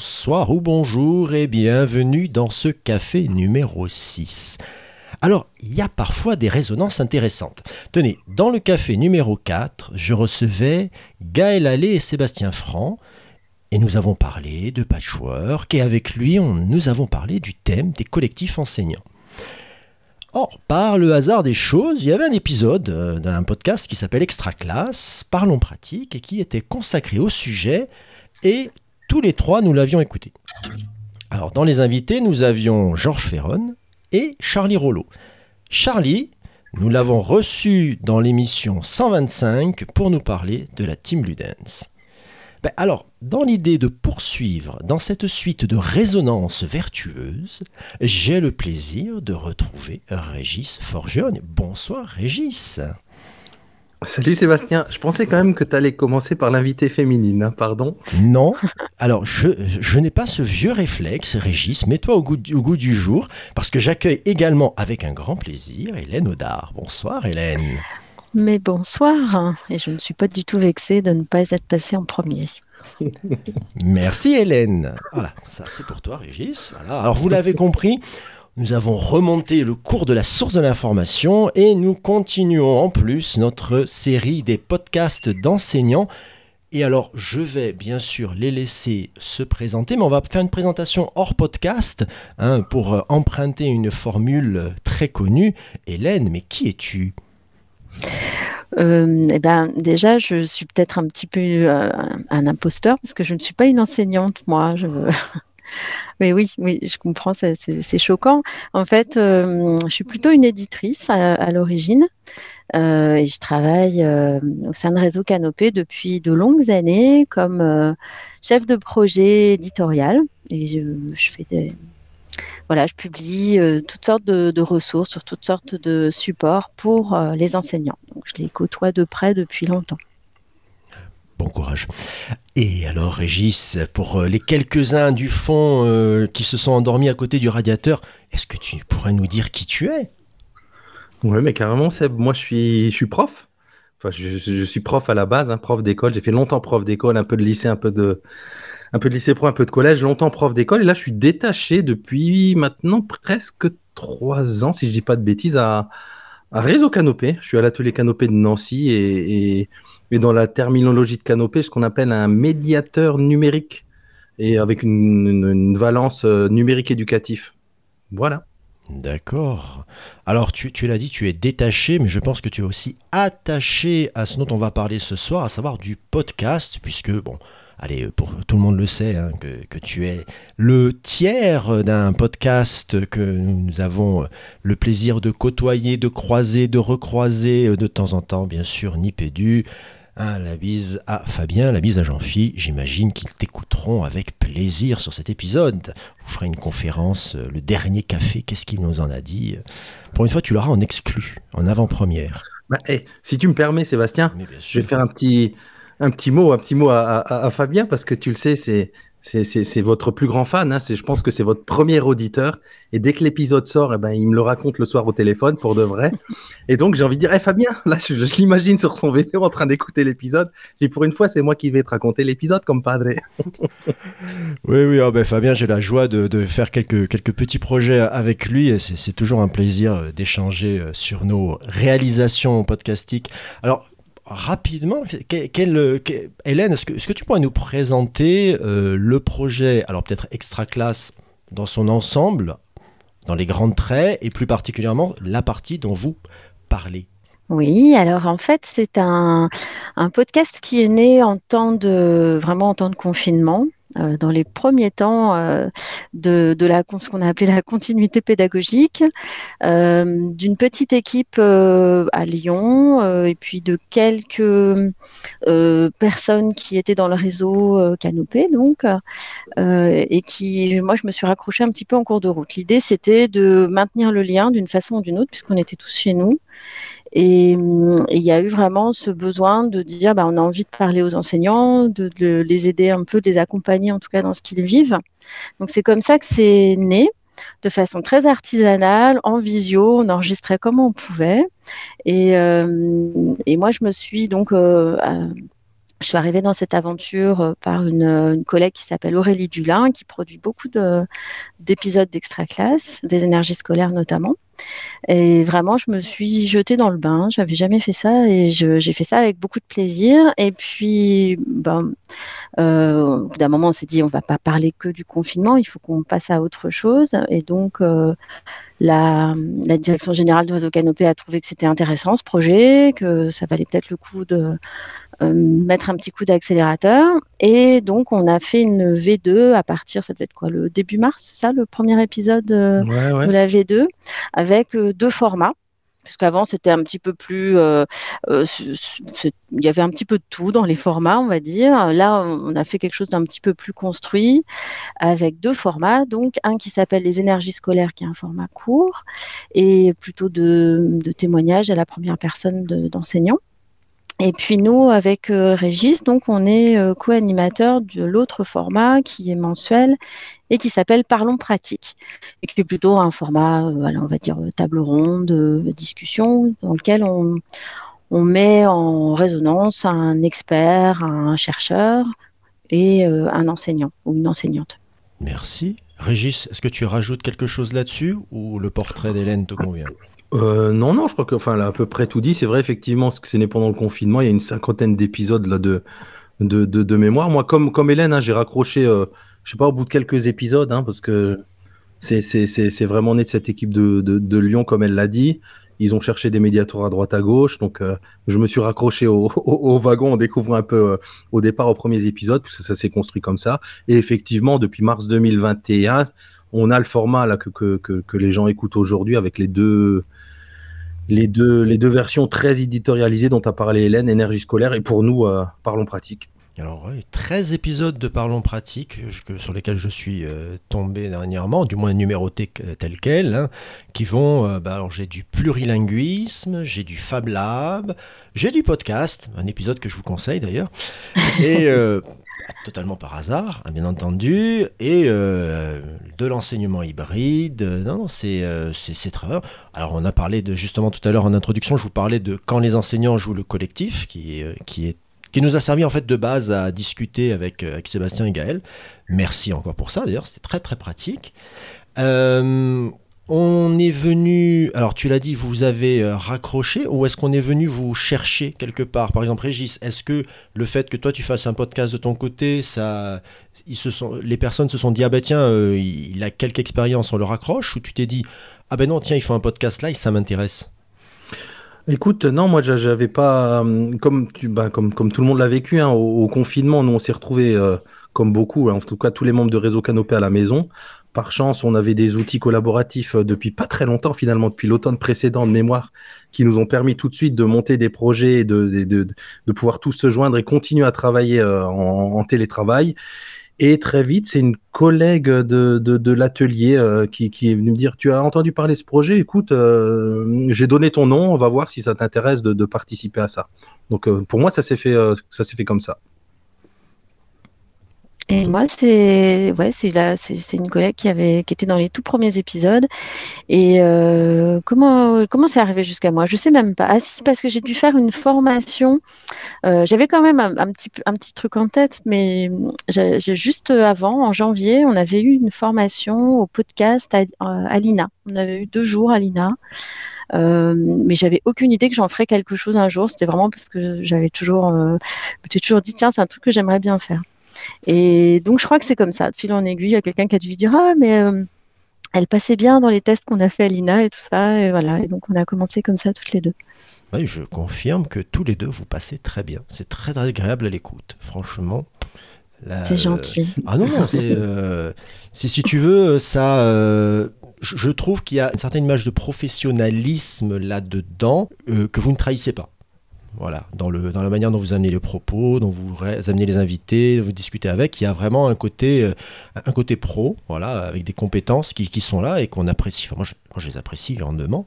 bonsoir ou bonjour et bienvenue dans ce café numéro 6. Alors, il y a parfois des résonances intéressantes. Tenez, dans le café numéro 4, je recevais Gaël Allais et Sébastien Franc, et nous avons parlé de patchwork, et avec lui, nous avons parlé du thème des collectifs enseignants. Or, par le hasard des choses, il y avait un épisode euh, d'un podcast qui s'appelle Extra Classe, Parlons pratique, et qui était consacré au sujet, et tous les trois, nous l'avions écouté. Alors, dans les invités, nous avions Georges Ferron et Charlie Rollo. Charlie, nous l'avons reçu dans l'émission 125 pour nous parler de la Team Ludens. Ben alors, dans l'idée de poursuivre dans cette suite de résonances vertueuses, j'ai le plaisir de retrouver Régis Forgeogne. Bonsoir Régis. Salut Sébastien, je pensais quand même que tu allais commencer par l'invité féminine, hein, pardon. Non, alors je, je n'ai pas ce vieux réflexe, Régis, mets-toi au goût, au goût du jour, parce que j'accueille également avec un grand plaisir Hélène Audard. Bonsoir Hélène. Mais bonsoir, et je ne suis pas du tout vexée de ne pas être passée en premier. Merci Hélène. Voilà, ça c'est pour toi Régis. Voilà. Alors vous l'avez compris, nous avons remonté le cours de la source de l'information et nous continuons en plus notre série des podcasts d'enseignants. Et alors, je vais bien sûr les laisser se présenter, mais on va faire une présentation hors podcast hein, pour euh, emprunter une formule très connue. Hélène, mais qui es-tu? Euh, eh ben, déjà, je suis peut-être un petit peu euh, un imposteur parce que je ne suis pas une enseignante, moi. Oui, oui, je comprends, c'est choquant. En fait, euh, je suis plutôt une éditrice à, l'origine et je travaille au sein de Réseau Canopé depuis de longues années comme chef de projet éditorial et je publie euh, toutes sortes de, ressources sur toutes sortes de supports pour euh, les enseignants. Je les côtoie de près depuis longtemps. Bon courage. Et alors, Régis, pour euh, les quelques-uns du fond qui se sont endormis à côté du radiateur, est-ce que tu pourrais nous dire qui tu es? Oui, mais carrément, Seb, moi je suis, je suis prof. Enfin, je, suis prof à la base, hein, prof d'école. J'ai fait longtemps prof d'école, un peu de lycée, un peu de, un peu de lycée pro, un peu de collège, longtemps prof d'école. Et là, je suis détaché depuis maintenant presque trois ans, si je dis pas de bêtises, à, Réseau Canopé. Je suis à l'atelier Canopé de Nancy et, dans la terminologie de Canopé, ce qu'on appelle un médiateur numérique et avec une, valence euh, numérique éducatif. Voilà. D'accord. Alors, tu, tu l'as dit, tu es détaché, mais je pense que tu es aussi attaché à ce dont on va parler ce soir, à savoir du podcast, puisque, bon, allez, pour tout le monde le sait, hein, que, tu es le tiers d'un podcast que nous avons le plaisir de côtoyer, de croiser, de recroiser euh, de temps en temps, bien sûr, Nipédu. Hein, la bise à Fabien, la bise à Jean-Phi. J'imagine qu'ils t'écouteront avec plaisir sur cet épisode. Vous ferez une conférence, euh, le dernier café, qu'est-ce qu'il nous en a dit? Pour une fois, tu l'auras en exclu, en avant-première. Bah, eh, si tu me permets, Sébastien, je vais faire un petit, un petit mot, un petit mot à, Fabien, parce que tu le sais, c'est c'est votre plus grand fan. Hein, je pense que c'est votre premier auditeur. Et dès que l'épisode sort, eh ben, il me le raconte le soir au téléphone pour de vrai. Et donc, j'ai envie de dire, hey, Fabien, là, je, l'imagine sur son vélo en train d'écouter l'épisode. J'ai pour une fois, c'est moi qui vais te raconter l'épisode comme padre. oui, oui, oh, ben, Fabien, j'ai la joie de, faire quelques, quelques petits projets avec lui. C'est toujours un plaisir d'échanger euh, sur nos réalisations podcastiques. Alors, rapidement, Hélène, est-ce que, tu pourrais nous présenter euh, le projet, alors peut-être extra classe dans son ensemble, dans les grands traits, et plus particulièrement la partie dont vous parlez? Oui, alors en fait, c'est un, un, podcast qui est né en temps de vraiment en temps de confinement. Euh, dans les premiers temps euh, de, la, ce qu'on a appelé la continuité pédagogique, euh, d'une petite équipe à Lyon et puis de quelques personnes qui étaient dans le réseau Canopé, donc, et qui, moi, je me suis raccrochée un petit peu en cours de route. L'idée, c'était de maintenir le lien d'une façon ou d'une autre, puisqu'on était tous chez nous. Et il y a eu vraiment ce besoin de dire, bah, on a envie de parler aux enseignants, de, les aider un peu, de les accompagner en tout cas dans ce qu'ils vivent. Donc c'est comme ça que c'est né, de façon très artisanale, en visio, on enregistrait comme on pouvait. Et, euh, et moi, je me suis donc euh, je suis arrivée dans cette aventure euh, par une, collègue qui s'appelle Aurélie Dulin, qui produit beaucoup d'épisodes d'extra classe, des énergies scolaires notamment. Et vraiment, je me suis jetée dans le bain. Je n'avais jamais fait ça et j'ai fait ça avec beaucoup de plaisir. Et puis, ben, euh, au bout d'un moment, on s'est dit, on va pas parler que du confinement, il faut qu'on passe à autre chose. Et donc, euh, la, direction générale de Réseau Canopé a trouvé que c'était intéressant ce projet, que ça valait peut-être le coup de mettre un petit coup d'accélérateur. Et donc, on a fait une V2 à partir, ça devait être quoi, le début mars, ça, le premier épisode de la V2, avec euh, deux formats puisqu'avant c'était un petit peu plus, euh, il y avait un petit peu de tout dans les formats, on va dire. Là, on a fait quelque chose d'un petit peu plus construit avec deux formats, donc un qui s'appelle les énergies scolaires, qui est un format court et plutôt de, de témoignage à la première personne d'enseignants. Et puis nous, avec euh, Régis, donc on est euh, co-animateur de l'autre format qui est mensuel et qui s'appelle Parlons pratique, et qui est plutôt un format, euh, on va dire table ronde, discussion, dans lequel on, on met en résonance un expert, un chercheur et un enseignant ou une enseignante. Merci. Régis, est-ce que tu rajoutes quelque chose là-dessus ou le portrait d'Hélène te convient? Euh, non, non, je crois que, enfin, a à peu près tout dit. C'est vrai, effectivement, ce que c'est né pendant le confinement. Il y a une cinquantaine d'épisodes là de, de, de, mémoire. Moi, comme, comme Hélène, hein, j'ai raccroché, euh, je sais pas, au bout de quelques épisodes, hein, parce que c'est, vraiment né de cette équipe de, de, de Lyon, comme elle l'a dit. Ils ont cherché des médiateurs à droite à gauche, donc euh, je me suis raccroché au, au, wagon en découvrant un peu euh, au départ aux premiers épisodes, puisque ça s'est construit comme ça. Et effectivement, depuis mars 2021, on a le format là que, que, que les gens écoutent aujourd'hui avec les deux les deux, les deux versions très éditorialisées dont a parlé Hélène, Énergie scolaire, et pour nous, euh, Parlons pratique. Alors, oui, 13 épisodes de Parlons pratique sur lesquels je suis euh, tombé dernièrement, du moins numérotés tels quels, hein, qui vont. Euh, bah, alors, j'ai du plurilinguisme, j'ai du Fab Lab, j'ai du podcast, un épisode que je vous conseille d'ailleurs, et totalement par hasard, hein, bien entendu, et euh, de l'enseignement hybride. Non, non, c'est euh, bien. Alors, on a parlé de, justement tout à l'heure en introduction, je vous parlais de quand les enseignants jouent le collectif, qui, euh, qui est qui nous a servi en fait de base à discuter avec, avec Sébastien et Gaël. Merci encore pour ça, d'ailleurs, c'était très très pratique. Euh, on est venu, alors tu l'as dit, vous avez euh, raccroché ou est-ce qu'on est venu vous chercher quelque part? Par exemple, Régis, est-ce que le fait que toi tu fasses un podcast de ton côté, ça, les personnes se sont dit ah ben tiens, euh, il a quelque expérience, on le raccroche? Ou tu t'es dit ah ben non tiens il faut un podcast là et ça m'intéresse. Écoute, non, moi j'avais pas, euh, comme, tu, comme, comme tout le monde l'a vécu, hein, au, confinement, nous on s'est retrouvés, comme beaucoup, hein, en tout cas tous les membres de Réseau Canopé à la maison, par chance, on avait des outils collaboratifs euh, depuis pas très longtemps, finalement, depuis l'automne précédent de mémoire, qui nous ont permis tout de suite de monter des projets, de, de, pouvoir tous se joindre et continuer à travailler euh, en, télétravail. Et très vite, c'est une collègue de, de, l'atelier euh, qui, est venue me dire Tu as entendu parler de ce projet? Écoute, j'ai donné ton nom, on va voir si ça t'intéresse de, participer à ça. Donc, pour moi, ça s'est fait comme ça. Et moi, c'est ouais, c'est c'est une collègue qui avait qui était dans les tout premiers épisodes. Et euh, comment comment c'est arrivé jusqu'à moi? Je sais même pas. Ah si, parce que j'ai dû faire une formation. Euh, j'avais quand même un, petit un petit truc en tête, mais j'ai juste avant, en janvier, on avait eu une formation au podcast à, l'INA. On avait eu deux jours à l'INA. Euh, mais j'avais aucune idée que j'en ferais quelque chose un jour. C'était vraiment parce que j'avais toujours, euh, toujours dit tiens, c'est un truc que j'aimerais bien faire. Et donc, je crois que c'est comme ça. De fil en aiguille, il y a quelqu'un qui a dû lui dire Ah, mais euh, elle passait bien dans les tests qu'on a fait à l'INA et tout ça. Et voilà. Et donc, on a commencé comme ça toutes les deux. Oui, je confirme que tous les deux, vous passez très bien. C'est très, agréable à l'écoute. Franchement. C'est gentil. Ah non, non, c'est euh, si tu veux, ça. je trouve qu'il y a une certaine image de professionnalisme là-dedans que vous ne trahissez pas. Voilà, dans, le, dans la manière dont vous amenez les propos, dont vous amenez les invités, vous discutez avec, il y a vraiment un côté, euh, un côté pro, voilà, avec des compétences qui, qui sont là et qu'on apprécie. Enfin, moi, je, moi, je, les apprécie grandement.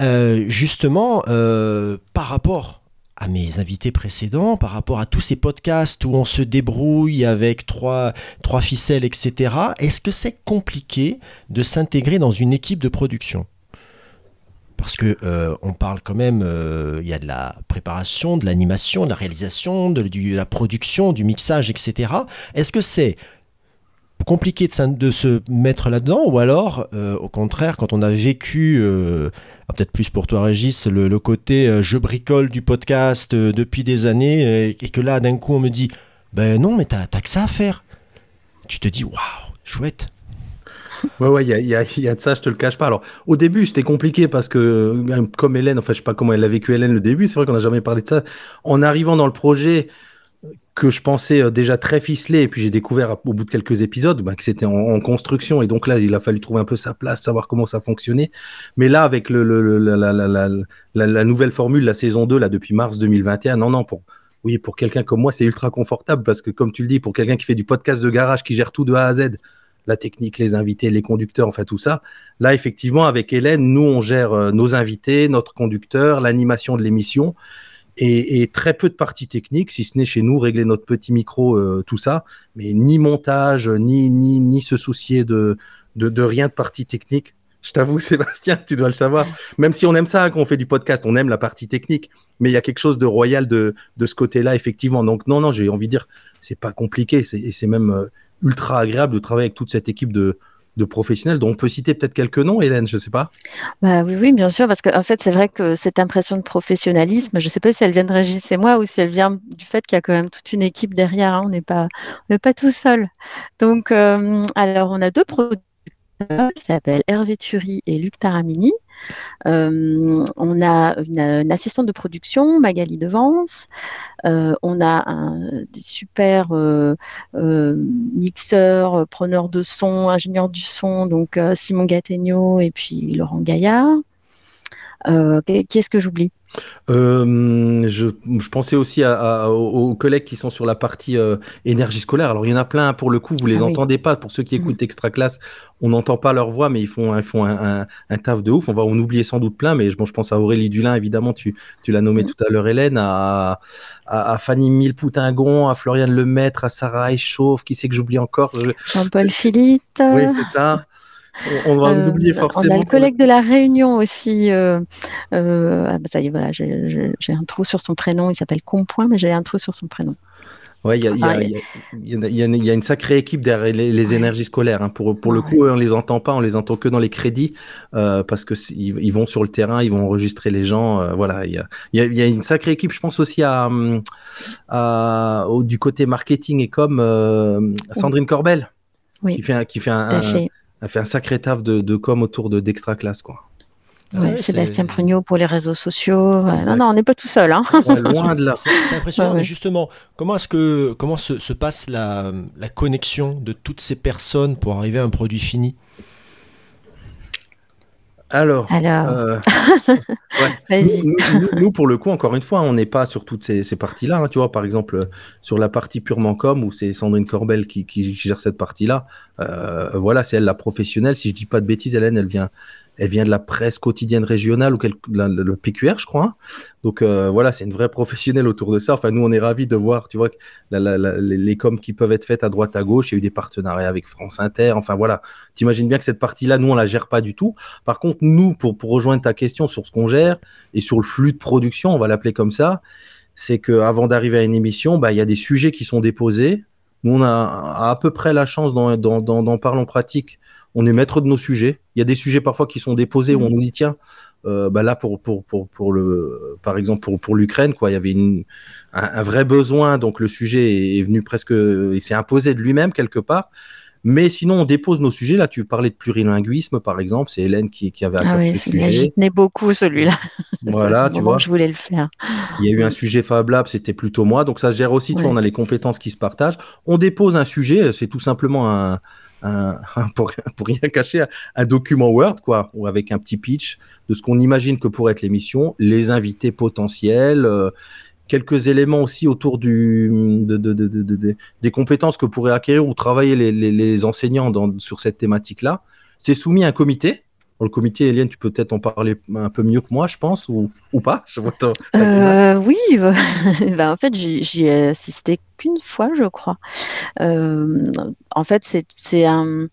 Euh, justement, euh, par rapport à mes invités précédents, par rapport à tous ces podcasts où on se débrouille avec trois, trois ficelles, etc., est-ce que c'est compliqué de s'intégrer dans une équipe de production? Parce que euh, on parle quand même, euh, il y a de la préparation, de l'animation, de la réalisation, de, la production, du mixage, etc. Est-ce que c'est compliqué de, se mettre là-dedans ou alors, euh, au contraire, quand on a vécu, ah, peut-être plus pour toi Régis, le, le côté je bricole du podcast depuis des années et que là d'un coup on me dit, ben non mais t'as que ça à faire. Tu te dis, waouh, chouette. Ouais, ouais, il y a, y y a de ça, je te le cache pas. Alors, au début, c'était compliqué parce que, euh, comme Hélène, enfin, je sais pas comment elle a vécu Hélène le début, c'est vrai qu'on n'a jamais parlé de ça. En arrivant dans le projet que je pensais euh, déjà très ficelé, et puis j'ai découvert au bout de quelques épisodes bah, que c'était en, construction, et donc là, il a fallu trouver un peu sa place, savoir comment ça fonctionnait. Mais là, avec le, le- la- la- la- la nouvelle formule, la saison 2, là, depuis mars 2021, non, non, pour. Oui, pour quelqu'un comme moi, c'est ultra confortable parce que, comme tu le dis, pour quelqu'un qui fait du podcast de garage, qui gère tout de A à Z, la technique, les invités, les conducteurs, enfin tout ça. Là, effectivement, avec Hélène, nous, on gère euh, nos invités, notre conducteur, l'animation de l'émission et, très peu de parties techniques, si ce n'est chez nous, régler notre petit micro, euh, tout ça. Mais ni montage, ni, ni, ni se soucier de, de, rien de partie technique. Je t'avoue, Sébastien, tu dois le savoir. Même si on aime ça, quand on fait du podcast, on aime la partie technique. Mais il y a quelque chose de royal de, de ce côté-là, effectivement. Donc, non, non, j'ai envie de dire, c'est pas compliqué. Et c'est même euh, ultra agréable de travailler avec toute cette équipe de, professionnels dont on peut citer peut-être quelques noms, Hélène, je sais pas. Bah oui, oui, bien sûr, parce qu'en fait, c'est vrai que cette impression de professionnalisme, je ne sais pas si elle vient de Régis et moi ou si elle vient du fait qu'il y a quand même toute une équipe derrière. hein, on n'est pas, pas tout seul. Donc, euh, alors, on a deux producteurs qui s'appellent Hervé Thury et Luc Taramini. Euh, on a une, assistante de production, Magali Devance. Euh, on a des super euh, euh, mixeurs, euh, preneurs de son, ingénieurs du son, donc Simon Gattegno et puis Laurent Gaillard. Euh, qui qui est-ce que j'oublie? Euh, je, je pensais aussi à, à- aux collègues qui sont sur la partie euh, énergie scolaire. Alors, il y en a plein, pour le coup, vous les Ah oui. entendez pas. Pour ceux qui Mhm. écoutent Extra Classe, on n'entend pas leur voix, mais ils font, ils font un, un, un taf de ouf. On va en oublier sans doute plein, mais bon, je pense à Aurélie Dulin, évidemment, tu, tu l'as nommé Mhm. tout à l'heure, Hélène, à, à, à Fanny Millepoutingon, à Floriane Lemaître, à Sarah Echauffe, qui c'est que j'oublie encore? Je- Jean-Paul Philippe. Oui, c'est ça. On, on va en Euh, oublier on forcément. a le collègue de la Réunion aussi. euh, euh, ah bah ça y est, voilà, j'ai un trou sur son prénom. Il s'appelle Compoint, mais j'ai un trou sur son prénom. Ouais, il y a, Enfin, y y y une- il y a une sacrée équipe derrière les, énergies scolaires. hein. Pour, pour le coup, on les entend pas, on les entend que dans les crédits euh, parce que ils, ils vont sur le terrain, ils vont enregistrer les gens. euh, voilà, il y a, il y a- il y a une sacrée équipe. Je pense aussi à, hum, à- au- du côté marketing et comme euh, Sandrine Corbel Oui, qui fait un, qui fait un. A fait un sacré taf de, de com autour de d'extra classe quoi. Ouais, ouais, Sébastien Prugnot pour les réseaux sociaux. Ouais, non, non, on n'est pas tout seul. Hein. Loin de là. C'est impressionnant. Ouais, ouais. Mais justement, comment est-ce que comment se, se passe la, la connexion de toutes ces personnes pour arriver à un produit fini? Alors. Alors, euh, ouais. Nous, nous- nous, pour le coup, encore une fois, on n'est pas sur toutes ces, ces parties-là. hein. tu vois, par exemple, euh, sur la partie purement com, où c'est Sandrine Corbel qui, qui gère cette partie-là. euh, voilà, c'est elle la professionnelle. Si je dis pas de bêtises, Hélène, elle vient, elle vient de la presse quotidienne régionale ou le, PQR, je crois. hein. Donc euh, voilà, c'est une vraie professionnelle autour de ça. Enfin, nous, on est ravis de voir, tu vois, les, coms qui peuvent être faites à droite à gauche. Il y a eu des partenariats avec France Inter. Enfin voilà, t'imagines bien que cette partie-là, nous, on la gère pas du tout. Par contre, nous, pour, pour rejoindre ta question sur ce qu'on gère et sur le flux de production, on va l'appeler comme ça, c'est qu'avant d'arriver à une émission, bah, il y a des sujets qui sont déposés. Nous, on a à peu près la chance dans, dans, dans, dans Parlons Pratique, on est maître de nos sujets. Il y a des sujets parfois qui sont déposés où on nous dit, tiens, euh, bah là, pour, pour, pour, pour le, par exemple, pour, pour l'Ukraine, quoi, il y avait une, un, un vrai besoin, donc le sujet est, est venu presque, il s'est imposé de lui-même quelque part. Mais sinon, on dépose nos sujets. Là, tu parlais de plurilinguisme, par exemple. C'est Hélène qui, qui avait à Ah oui, ce sujet. tenais beaucoup celui-là. Voilà, tu vois. je voulais le faire. Il y a eu un sujet Fab Lab, c'était plutôt moi. Donc ça se gère aussi, tu vois, on a les compétences qui se partagent. On dépose un sujet, c'est tout simplement un, pour, pour rien cacher, un, document Word, quoi, ou avec un petit pitch de ce qu'on imagine que pourrait être l'émission, les invités potentiels, euh, quelques éléments aussi autour du, de, de- de- de- de- de- des compétences que pourraient acquérir ou travailler les, les- enseignants sur cette thématique-là. C'est soumis à un comité. Dans le comité, Eliane, tu peux peut-être en parler un peu mieux que moi, je pense, ou, pas? Euh, oui, bah, en fait, j'y ai assisté qu'une fois, je crois. Euh, en fait, c'est un,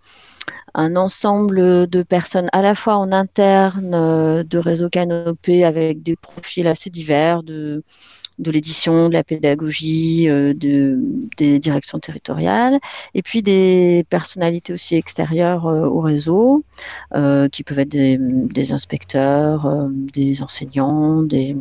ensemble de personnes à la fois en interne de réseau Canopé avec des profils assez divers de de l'édition, de la pédagogie, euh, de, des directions territoriales, et puis des personnalités aussi extérieures euh, au réseau, euh, qui peuvent être des, inspecteurs, des enseignants, des,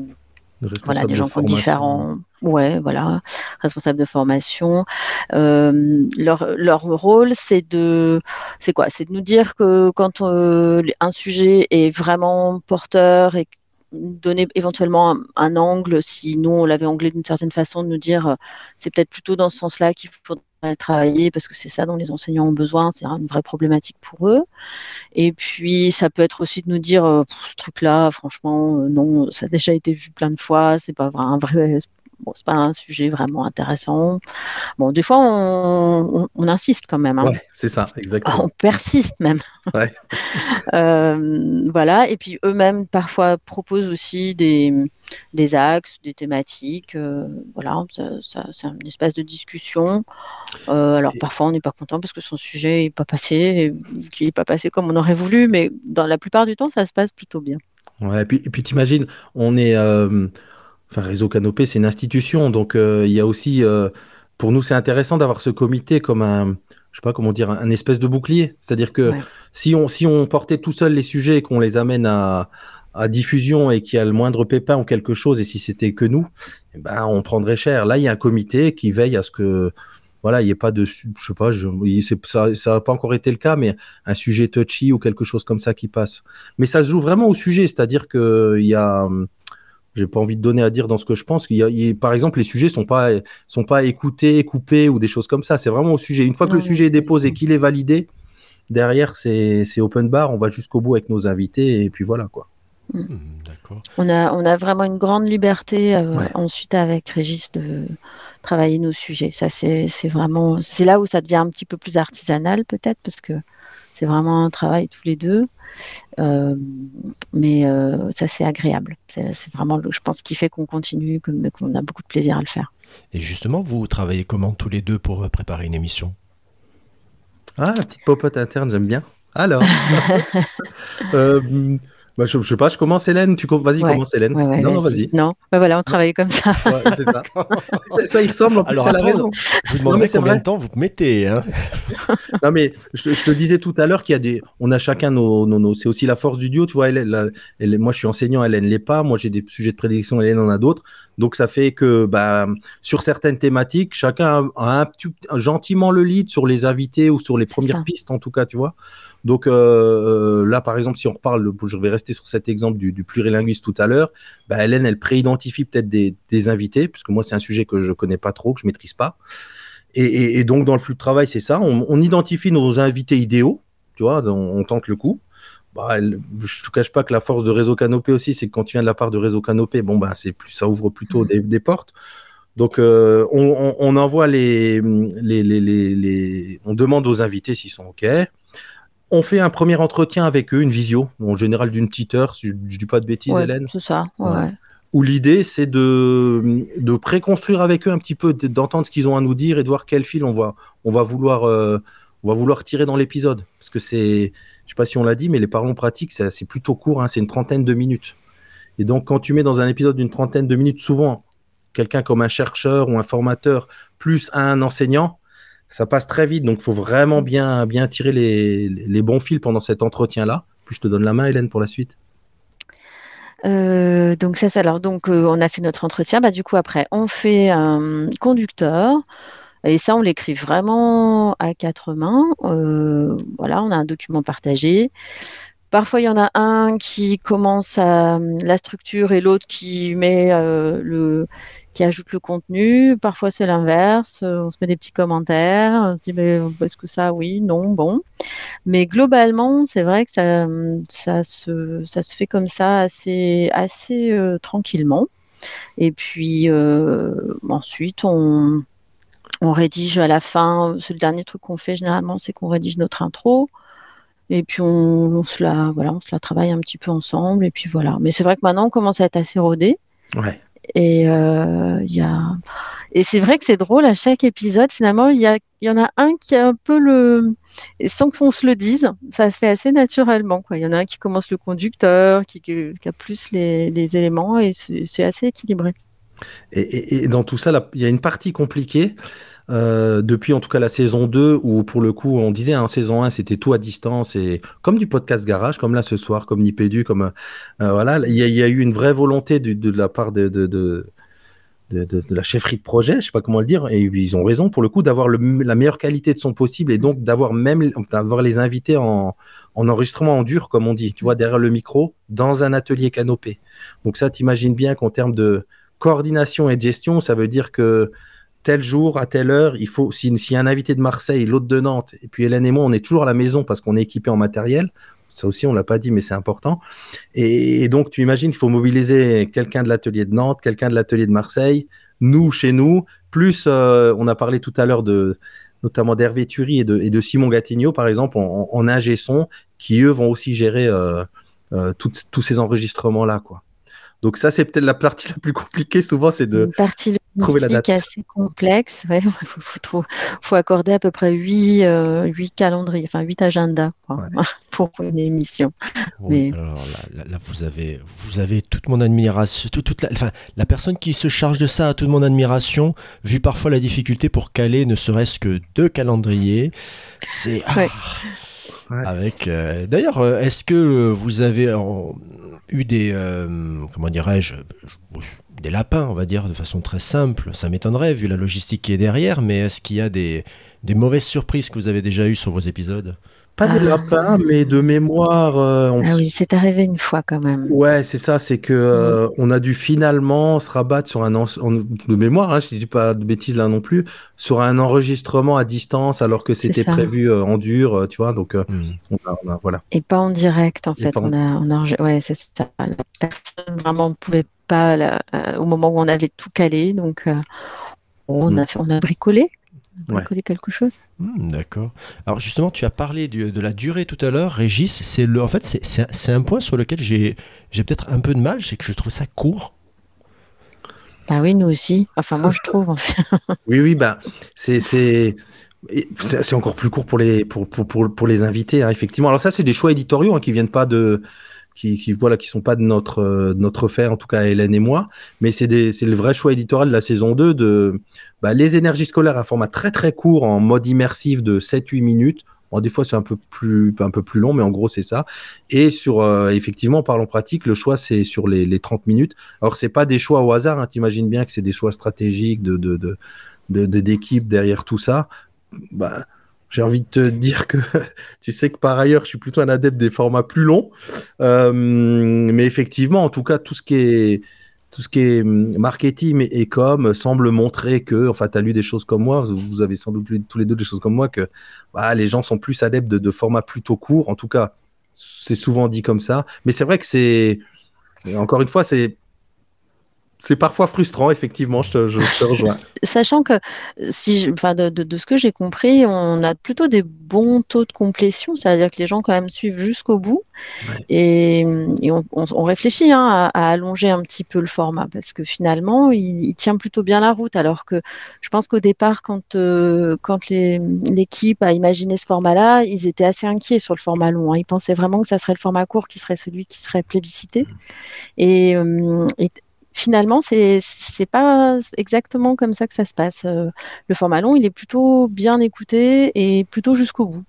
voilà, des gens qui ont différents, ouais, voilà, responsables de formation. leur, leur rôle, c'est de, c'est quoi? C'est de nous dire que quand un sujet est vraiment porteur et donner éventuellement un, angle, si nous on l'avait anglais d'une certaine façon, de nous dire euh, c'est peut-être plutôt dans ce sens-là qu'il faudrait travailler parce que c'est ça dont les enseignants ont besoin, c'est une vraie problématique pour eux. Et puis ça peut être aussi de nous dire euh, ce truc-là, franchement, euh, non, ça a déjà été vu plein de fois, c'est pas un vrai bon, c'est pas un sujet vraiment intéressant. Bon, des fois, on, insiste quand même. Hein. c'est ça, exactement. On persiste même. Euh, voilà, et puis eux-mêmes parfois proposent aussi des, des axes, des thématiques. Euh, voilà, ça, c'est un espace de discussion. Euh, alors parfois, on n'est pas content parce que son sujet n'est pas passé, qu'il n'est pas passé comme on aurait voulu, mais dans la plupart du temps, ça se passe plutôt bien. Ouais, et puis, et puis t'imagines, on est enfin Réseau Canopé, c'est une institution, donc euh, il y a aussi, euh, pour nous, c'est intéressant d'avoir ce comité comme un, je sais pas comment dire, un, espèce de bouclier. C'est-à-dire que si on si on portait tout seul les sujets et qu'on les amène à, à diffusion et qu'il y a le moindre pépin ou quelque chose, et si c'était que nous, eh ben on prendrait cher. Là, il y a un comité qui veille à ce que voilà, il n'y ait pas de, je sais pas, je, ça, ça n'a pas encore été le cas, mais un sujet touchy ou quelque chose comme ça qui passe. Mais ça se joue vraiment au sujet, c'est-à-dire que il y a, j'ai pas envie de donner à dire dans ce que je pense. qu'il y a, par exemple, les sujets sont pas sont pas écoutés, coupés ou des choses comme ça. C'est vraiment au sujet. Une fois que le sujet est déposé, qu'il est validé, derrière c'est open bar. On va jusqu'au bout avec nos invités et puis voilà quoi. Mm. Mm, d'accord. On a on a vraiment une grande liberté euh, ensuite avec Régis de travailler nos sujets. Ça c'est vraiment c'est là où ça devient un petit peu plus artisanal peut-être parce que c'est vraiment un travail tous les deux. Euh, mais euh, ça, c'est agréable. C'est vraiment, je pense, qui fait qu'on continue, qu'on a beaucoup de plaisir à le faire. Et justement, vous travaillez comment tous les deux pour préparer une émission? Ah, la petite popote interne, j'aime bien. Alors, euh, bah, je, sais pas, je commence Hélène, tu vas-y, commence Hélène. non, vas-y. Non, bah, voilà, on travaille comme ça. c'est ça. ça, il ressemble en plus à la raison. Je vous demanderai combien de temps vous mettez. Hein. non, mais je, te disais tout à l'heure qu'il y a des. On a chacun nos. nos, c'est aussi la force du duo, tu vois. Elle, moi, je suis enseignant, Hélène l'est pas. Moi, j'ai des sujets de prédilection, Hélène en a d'autres. Donc, ça fait que bah, sur certaines thématiques, chacun a, un, gentiment le lead sur les invités ou sur les premières pistes, en tout cas, tu vois. Donc euh, euh, là, par exemple, si on reparle, je vais rester sur cet exemple du, du plurilinguiste tout à l'heure, bah, Hélène, elle préidentifie peut-être des, invités, puisque moi, c'est un sujet que je connais pas trop, que je maîtrise pas. Et, donc, dans le flux de travail, c'est ça. On, identifie nos invités idéaux, tu vois, on, tente le coup. Bah, je ne cache pas que la force de Réseau Canopé aussi, c'est que quand tu viens de la part de Réseau Canopé, bon, bah, c'est plus, ça ouvre plutôt mmh. des, portes. Donc, euh, on, envoie les les, les, les, On demande aux invités s'ils sont OK. On fait un premier entretien avec eux, une visio, en général d'une petite heure, si je, ne dis pas de bêtises, Hélène. C'est ça, ouais. Où l'idée, c'est de, de préconstruire avec eux un petit peu, d'entendre ce qu'ils ont à nous dire et de voir quel fil on va, on va, vouloir, euh, on va vouloir tirer dans l'épisode. Parce que c'est, je sais pas si on l'a dit, mais les parlons pratiques, c'est plutôt court, hein, c'est une trentaine de minutes. Et donc, quand tu mets dans un épisode d'une trentaine de minutes, souvent, quelqu'un comme un chercheur ou un formateur, plus un enseignant, ça passe très vite, donc il faut vraiment bien, bien tirer les, bons fils pendant cet entretien-là. Puis je te donne la main, Hélène, pour la suite. Euh, donc ça, alors donc euh, on a fait notre entretien. Bah, du coup après, on fait un conducteur. Et ça, on l'écrit vraiment à quatre mains. Euh, voilà, on a un document partagé. Parfois, il y en a un qui commence la structure et l'autre qui met le, qui ajoute le contenu. Parfois, c'est l'inverse. Euh, on se met des petits commentaires. On se dit, mais est-ce que ça, oui, non, bon. Mais globalement, c'est vrai que ça, se, fait comme ça assez, euh, tranquillement. Et puis, euh, ensuite, on, on rédige à la fin. C'est le dernier truc qu'on fait généralement, c'est qu'on rédige notre intro. Et puis on, on, se la, voilà, on se la travaille un petit peu ensemble. Et puis voilà. Mais c'est vrai que maintenant, on commence à être assez rodé. Ouais. Et euh, y a Et c'est vrai que c'est drôle, à chaque épisode, finalement, il y, y en a un qui a un peu le... sans qu'on se le dise, ça se fait assez naturellement. Il y en a un qui commence le conducteur, qui, a plus les, éléments, et c'est assez équilibré. Et, et, dans tout ça, il y a une partie compliquée. Euh, depuis en tout cas la saison 2, où pour le coup on disait en hein, saison 1 c'était tout à distance, et comme du podcast garage, comme là ce soir, comme Nipédu, comme euh, voilà, il y, a, eu une vraie volonté de, la part de de, la chefferie de projet, je sais pas comment le dire, et ils ont raison pour le coup d'avoir la meilleure qualité de son possible et donc d'avoir même d'avoir les invités en, en, enregistrement en dur, comme on dit, tu vois, derrière le micro, dans un atelier canopé. Donc ça, t'imagines bien qu'en termes de coordination et de gestion, ça veut dire que tel jour, à telle heure, il faut, s'il y a un invité de Marseille, l'autre de Nantes, et puis Hélène et moi, on est toujours à la maison parce qu'on est équipé en matériel, ça aussi, on l'a pas dit, mais c'est important. Et, donc, tu imagines, il faut mobiliser quelqu'un de l'atelier de Nantes, quelqu'un de l'atelier de Marseille, nous chez nous, plus euh, on a parlé tout à l'heure de notamment d'Hervé Thury et de, Simon Gatigno, par exemple, en, en ingé son, qui eux vont aussi gérer euh, euh, tous ces enregistrements-là, quoi. Donc ça, c'est peut-être la partie la plus compliquée. Souvent, c'est de trouver la date. assez complexe. Il faut, accorder à peu près 8, euh, calendriers, enfin 8 agendas pour une émission. Mais... Alors là, vous avez, vous avez toute mon admiration. Toute, la, enfin, la personne qui se charge de ça a toute mon admiration, vu parfois la difficulté pour caler ne serait-ce que deux calendriers. C'est... Ah, avec. Euh, d'ailleurs, euh, est-ce que vous avez eu des, euh, comment dirais-je, des lapins, on va dire, de façon très simple. Ça m'étonnerait vu la logistique qui est derrière, mais est-ce qu'il y a des, mauvaises surprises que vous avez déjà eues sur vos épisodes? Pas des ah. lapins, mais de mémoire. Euh, ah oui, c'est arrivé une fois quand même. Ouais, c'est ça, c'est que euh, on a dû finalement se rabattre sur un de mémoire, hein, je ne dis pas de bêtises là non plus, sur un enregistrement à distance alors que c'était prévu euh, en dur, tu vois. Donc hmm. voilà. Et pas en direct en fait. On a, on ouais, c'est ça. La personne vraiment ne pouvait pas au moment où on avait tout calé, donc on hmm. a fait, on a bricolé ouais. quelque chose. Hmm, d'accord. Alors justement, tu as parlé de la durée tout à l'heure, Régis. C'est le, en fait, c'est un point sur lequel j'ai peut-être un peu de mal, c'est que je trouve ça court. Bah oui, nous aussi. Enfin, moi, je trouve. oui, oui, bah, c'est c'est encore plus court pour les pour, pour, pour, les invités, hein, effectivement. Alors ça, c'est des choix éditoriaux hein, qui viennent pas de qui, qui voilà qui sont pas de notre euh, notre fait en tout cas Hélène et moi. Mais c'est le vrai choix éditorial de la saison 2 de bah, les énergies scolaires un format très très court en mode immersif de 7 8 minutes. Bon, des fois c'est un peu plus un peu plus long mais en gros c'est ça. Et sur euh, effectivement parlons pratique le choix c'est sur les, les 30 minutes. Alors c'est pas des choix au hasard hein, t'imagines bien que c'est des choix stratégiques de de d'équipe de, derrière tout ça. Bah j'ai envie de te dire que tu sais que par ailleurs, je suis plutôt un adepte des formats plus longs. Euh, mais effectivement, en tout cas, tout ce qui est, tout ce qui est marketing et, com semble montrer que, enfin, tu as lu des choses comme moi, vous avez sans doute lu tous les deux des choses comme moi, que bah, les gens sont plus adeptes de, de formats plutôt courts. En tout cas, c'est souvent dit comme ça. Mais c'est vrai que c'est, encore une fois, c'est c'est parfois frustrant, effectivement, je te, rejoins. Sachant que, si, enfin, de, de, ce que j'ai compris, on a plutôt des bons taux de complétion, c'est-à-dire que les gens quand même suivent jusqu'au bout. Et, on, réfléchit hein, à, allonger un petit peu le format parce que finalement, il, tient plutôt bien la route. Alors que je pense qu'au départ, quand, euh, quand l'équipe a imaginé ce format-là, ils étaient assez inquiets sur le format long. Hein. Ils pensaient vraiment que ça serait le format court qui serait celui qui serait plébiscité. Mmh. Et, euh, et, finalement, c'est n'est pas exactement comme ça que ça se passe. Euh, le format long, il est plutôt bien écouté et plutôt jusqu'au bout.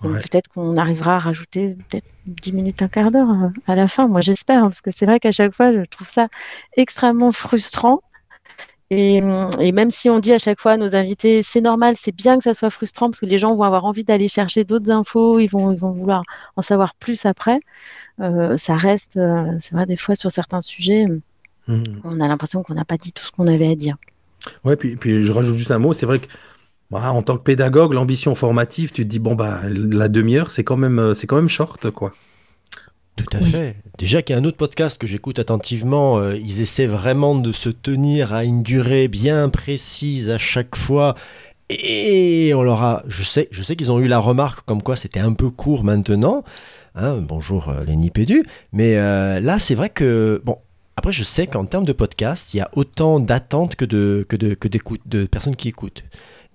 Peut-être qu'on arrivera à rajouter peut-être 10 minutes, un quart d'heure euh, à la fin. Moi, j'espère, hein, parce que c'est vrai qu'à chaque fois, je trouve ça extrêmement frustrant. Et, et, même si on dit à chaque fois à nos invités, c'est normal, c'est bien que ça soit frustrant, parce que les gens vont avoir envie d'aller chercher d'autres infos, ils vont, ils vont vouloir en savoir plus après. Euh, ça reste, c'est vrai, des fois sur certains sujets, Mmh. On a l'impression qu'on n'a pas dit tout ce qu'on avait à dire. Ouais, puis, puis je rajoute juste un mot. C'est vrai que bah, en tant que pédagogue, l'ambition formative, tu te dis bon bah la demi-heure, c'est quand même euh, c'est quand même short quoi. Tout à fait. Déjà qu'il y a un autre podcast que j'écoute attentivement, euh, ils essaient vraiment de se tenir à une durée bien précise à chaque fois. Et on leur a, je sais, je sais qu'ils ont eu la remarque comme quoi c'était un peu court maintenant. Hein, bonjour euh, les Nipédus. Mais là, c'est vrai que bon, après, je sais qu'en termes de podcast, il y a autant d'attentes que de, que de, que d'écoute, de personnes qui écoutent.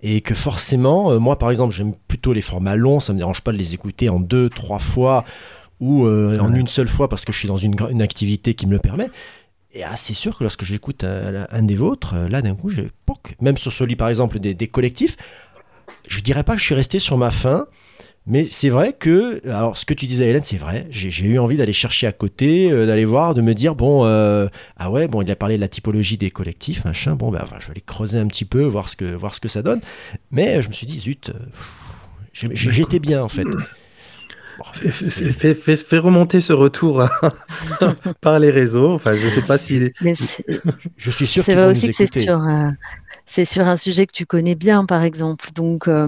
Et que forcément, euh, moi par exemple, j'aime plutôt les formats longs, ça me dérange pas de les écouter en deux, trois fois ou euh, en une seule fois parce que je suis dans une, une activité qui me le permet. Et ah, c'est sûr que lorsque j'écoute un, un des vôtres, euh, là d'un coup, poc. Même sur celui par exemple des, des collectifs, je dirais pas que je suis resté sur ma faim, mais c'est vrai que, alors ce que tu disais Hélène, c'est vrai, j'ai eu envie d'aller chercher à côté, euh, d'aller voir, de me dire, bon, euh, ah ouais, bon, il a parlé de la typologie des collectifs, machin, bon, ben, je vais aller creuser un petit peu, voir ce que, voir ce que ça donne. Mais je me suis dit, zut, euh, j'étais bien en fait. Bon, Fais, fais- c'est- fais- fais- fais remonter ce retour à- par les réseaux. Enfin, je sais pas. Mais c'est je suis sûr c'est qu'ils vrai vont aussi nous que c'est sur, euh, c'est sur un sujet que tu connais bien, par exemple. Donc, euh,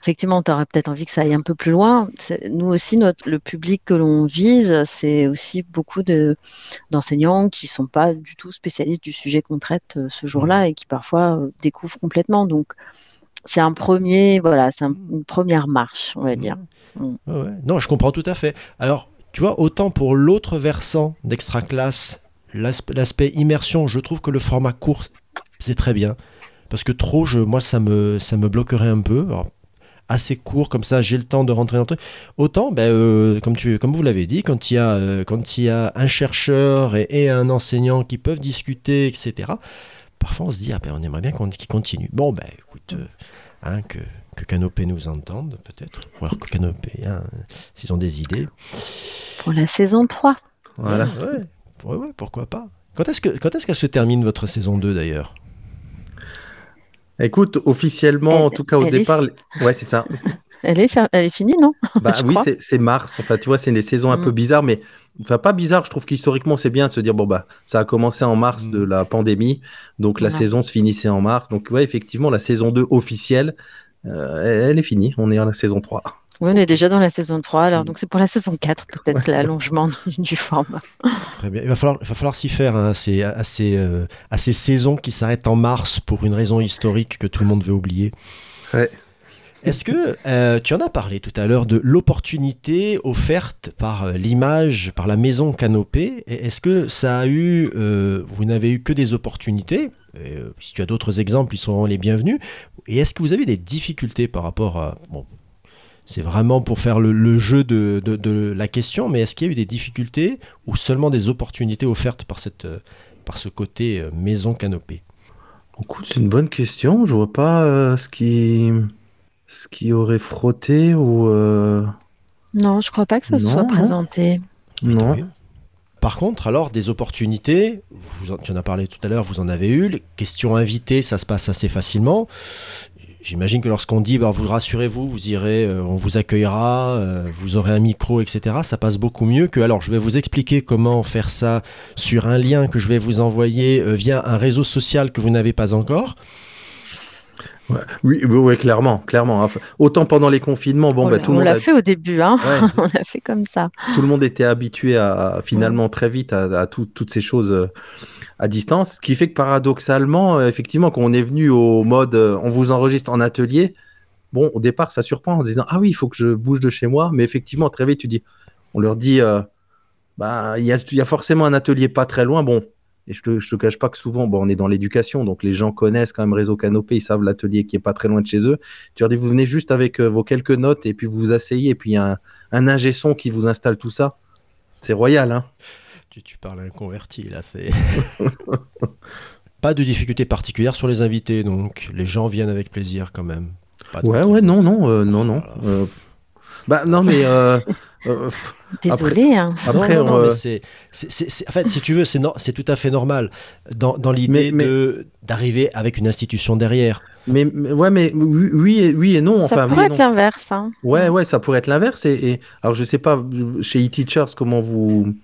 effectivement, tu aurais peut-être envie que ça aille un peu plus loin. Nous aussi, notre, le public que l'on vise, c'est aussi beaucoup de, d'enseignants qui sont pas du tout spécialistes du sujet qu'on traite euh, ce jour-là et qui parfois euh, découvrent complètement. Donc, c'est un premier, voilà, c'est un- une première marche, on va dire. Ouais, ouais. Non, je comprends tout à fait. Alors, tu vois, autant pour l'autre versant d'extra classe, l'aspe- l'aspect immersion, je trouve que le format court, c'est très bien. Parce que trop, je, moi, ça me, ça me bloquerait un peu. Alors, assez court, comme ça, j'ai le temps de rentrer dans le truc. Autant, ben, euh, comme, tu, comme vous l'avez dit, quand il y a, euh, quand il y a un chercheur et, et un enseignant qui peuvent discuter, etc., parfois on se dit, ah ben, on aimerait bien qu'on- qu'ils continuent. Bon, ben, écoute, euh, hein, que, que Canopé nous entende, peut-être. Ou alors que Canopé, hein, s'ils ont des idées. Pour la saison 3. Voilà. Ouais, ouais, ouais, pourquoi pas. Quand est-ce que- quand est-ce qu'elle se termine votre saison 2 d'ailleurs? Écoute, officiellement, Elle- en tout cas au est- départ, ouais, c'est ça. Elle est, elle est finie, non? Bah oui, c'est mars. Enfin, tu vois, c'est des saisons un peu Mm. bizarres, mais enfin pas bizarre. Je trouve qu'historiquement, c'est bien de se dire bon bah ça a commencé en mars Mm. de la pandémie, donc la Voilà. saison se finissait en mars. Donc ouais, effectivement, la saison 2 officielle, euh, elle, elle est finie. On est à la saison 3. Oui, on est déjà dans la saison 3, alors Mm. donc c'est pour la saison 4 peut-être l'allongement du, format. Très bien. Il va falloir, il va falloir s'y faire hein, à, ces, à, ces, euh, à ces saisons qui s'arrêtent en mars pour une raison historique que tout le monde veut oublier. Ouais. Est-ce que euh, tu en as parlé tout à l'heure de l'opportunité offerte par euh, l'image, par la maison Canopée? Est-ce que ça a eu, euh, vous n'avez eu que des opportunités? Euh, Si tu as d'autres exemples, ils seront les bienvenus. Et est-ce que vous avez des difficultés par rapport à bon, c'est vraiment pour faire le, le jeu de, de- de la question, mais est-ce qu'il y a eu des difficultés ou seulement des opportunités offertes par, cette, euh, par ce côté euh, maison canopée? Écoute, c'est une bonne question. Je vois pas euh, ce qui ce qui aurait frotté ou euh, Non, je crois pas que ça Non, soit non. présenté. non. Par contre, alors, des opportunités, vous en- tu en as parlé tout à l'heure, vous en avez eu. Les questions invitées, ça se passe assez facilement. J'imagine que lorsqu'on dit, bah, vous rassurez-vous, vous irez, euh, on vous accueillera, euh, vous aurez un micro, etc., ça passe beaucoup mieux que, alors, je vais vous expliquer comment faire ça sur un lien que je vais vous envoyer euh, via un réseau social que vous n'avez pas encore. Ouais. Oui, oui, clairement, clairement. Enfin, autant pendant les confinements, bon on bah l'a- tout le on monde l'a a- fait au début, hein. Ouais. on l'a fait comme ça. tout le monde était habitué à, à, finalement très vite à, à tout- toutes ces choses euh, à distance, ce qui fait que paradoxalement, euh, effectivement, quand on est venu au mode euh, on vous enregistre en atelier, bon, au départ, ça surprend en disant ah oui, il faut que je bouge de chez moi, mais effectivement, très vite, tu dis, on leur dit, euh, bah, il y a, forcément un atelier pas très loin, bon. Et je te, te cache pas que souvent, bon, on est dans l'éducation, donc les gens connaissent quand même Réseau Canopé, ils savent l'atelier qui est pas très loin de chez eux. Tu leur dis, vous venez juste avec vos quelques notes et puis vous vous asseyez, et puis il y a un, un ingé son qui vous installe tout ça. C'est royal, hein Tu, tu parles à un converti, là, c'est. pas de difficulté particulière sur les invités, donc les gens viennent avec plaisir quand même. Pas de Ouais, ouais, non, non, euh, non, non. Voilà. Euh, bah non, mais euh, Désolé. hein. après, non, non, non, on, mais c'est, c'est- c'est- c'est- en fait, si tu veux, c'est, tout à fait normal dans, dans l'idée de, d'arriver avec une institution derrière. mais, mais- ouais, mais oui, oui et, oui et non. ça enfin, pourrait être l'inverse. hein. Ouais, ouais, ça pourrait être l'inverse. Et, et- alors, je sais pas chez eTeachers comment vous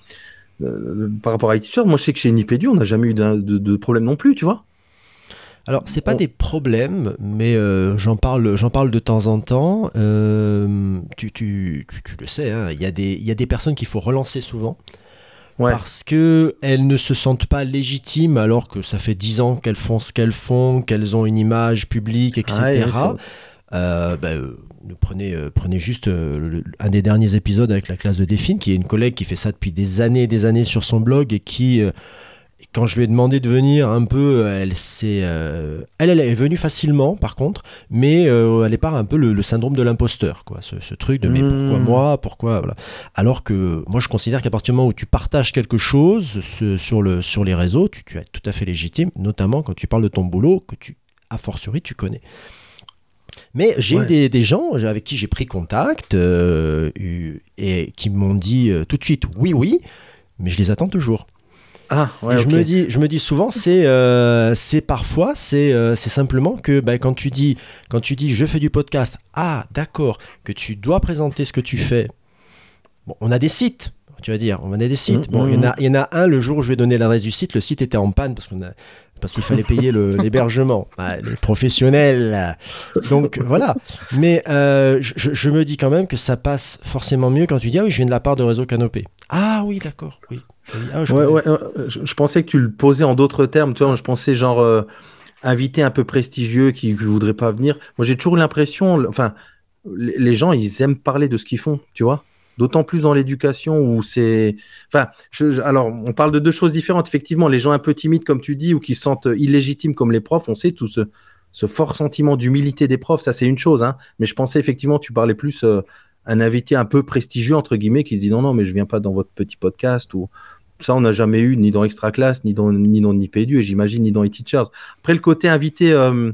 euh, par rapport à eTeachers. Moi, je sais que chez Nipédu, on n'a jamais eu de, de problème non plus, tu vois. Alors, c'est pas On- des problèmes, mais euh, j'en parle, j'en parle de temps en temps. Euh, tu, tu, tu, tu le sais, hein, il y, a des- il y a des personnes qu'il faut relancer souvent. Ouais. Parce que elles ne se sentent pas légitimes alors que ça fait 10 ans qu'elles font ce qu'elles font, qu'elles ont une image publique, etc. Ah, ouais, Euh, bah, euh, prenez, euh, prenez juste euh, le- un des derniers épisodes avec la classe de Défine, qui est une collègue qui fait ça depuis des années et des années sur son blog et qui, euh, quand je lui ai demandé de venir un peu, elle, s'est, elle, elle est venue facilement par contre, mais elle est pas un peu le, syndrome de l'imposteur, quoi. Ce, ce truc de mais pourquoi Hmm. moi, pourquoi? Voilà. Alors que moi je considère qu'à partir du moment où tu partages quelque chose ce- sur, le, sur les réseaux, tu, tu es tout à fait légitime, notamment quand tu parles de ton boulot que tu, a fortiori, tu connais. Mais j'ai Ouais. eu des, des gens avec qui j'ai pris contact euh, et qui m'ont dit euh, tout de suite oui, oui, mais je les attends toujours. Ah, ouais, Et je, me dis, je me dis souvent, c'est euh, parfois, c'est euh, simplement que bah, quand, tu dis, quand tu dis je fais du podcast, ah d'accord, que tu dois présenter ce que tu fais. Bon, on a des sites, tu vas dire, on a des sites. Mhm, Bon, il y, en a- mhm. il y en a un, le jour où je vais donner l'adresse du site, le site était en panne parce qu'on a parce qu'il fallait payer le- l'hébergement. Ah, les professionnels. Donc voilà. Mais euh, je, je me dis quand même que ça passe forcément mieux quand tu dis ah oui, je viens de la part de Réseau Canopé. Ah oui, d'accord. Oui. Ah, je Ouais, connais. ouais, je, je pensais que tu le posais en d'autres termes. Tu vois, je pensais genre euh, invité un peu prestigieux qui ne voudrait pas venir. Moi, j'ai toujours l'impression, enfin, les les gens, ils aiment parler de ce qu'ils font, tu vois. D'autant plus dans l'éducation où c'est. Enfin, alors, on parle de deux choses différentes. Effectivement, les gens un peu timides, comme tu dis, ou qui se sentent illégitimes comme les profs, on sait tout ce, ce fort sentiment d'humilité des profs, ça c'est une chose. Hein. Mais je pensais effectivement, tu parlais plus euh, un invité un peu prestigieux, entre guillemets, qui se dit non, non, mais je viens pas dans votre petit podcast. ou Ça, on n'a jamais eu ni dans Extra Class, ni dans, ni dans Nipédu, et j'imagine ni dans e-teachers. Après, le côté invité, euh,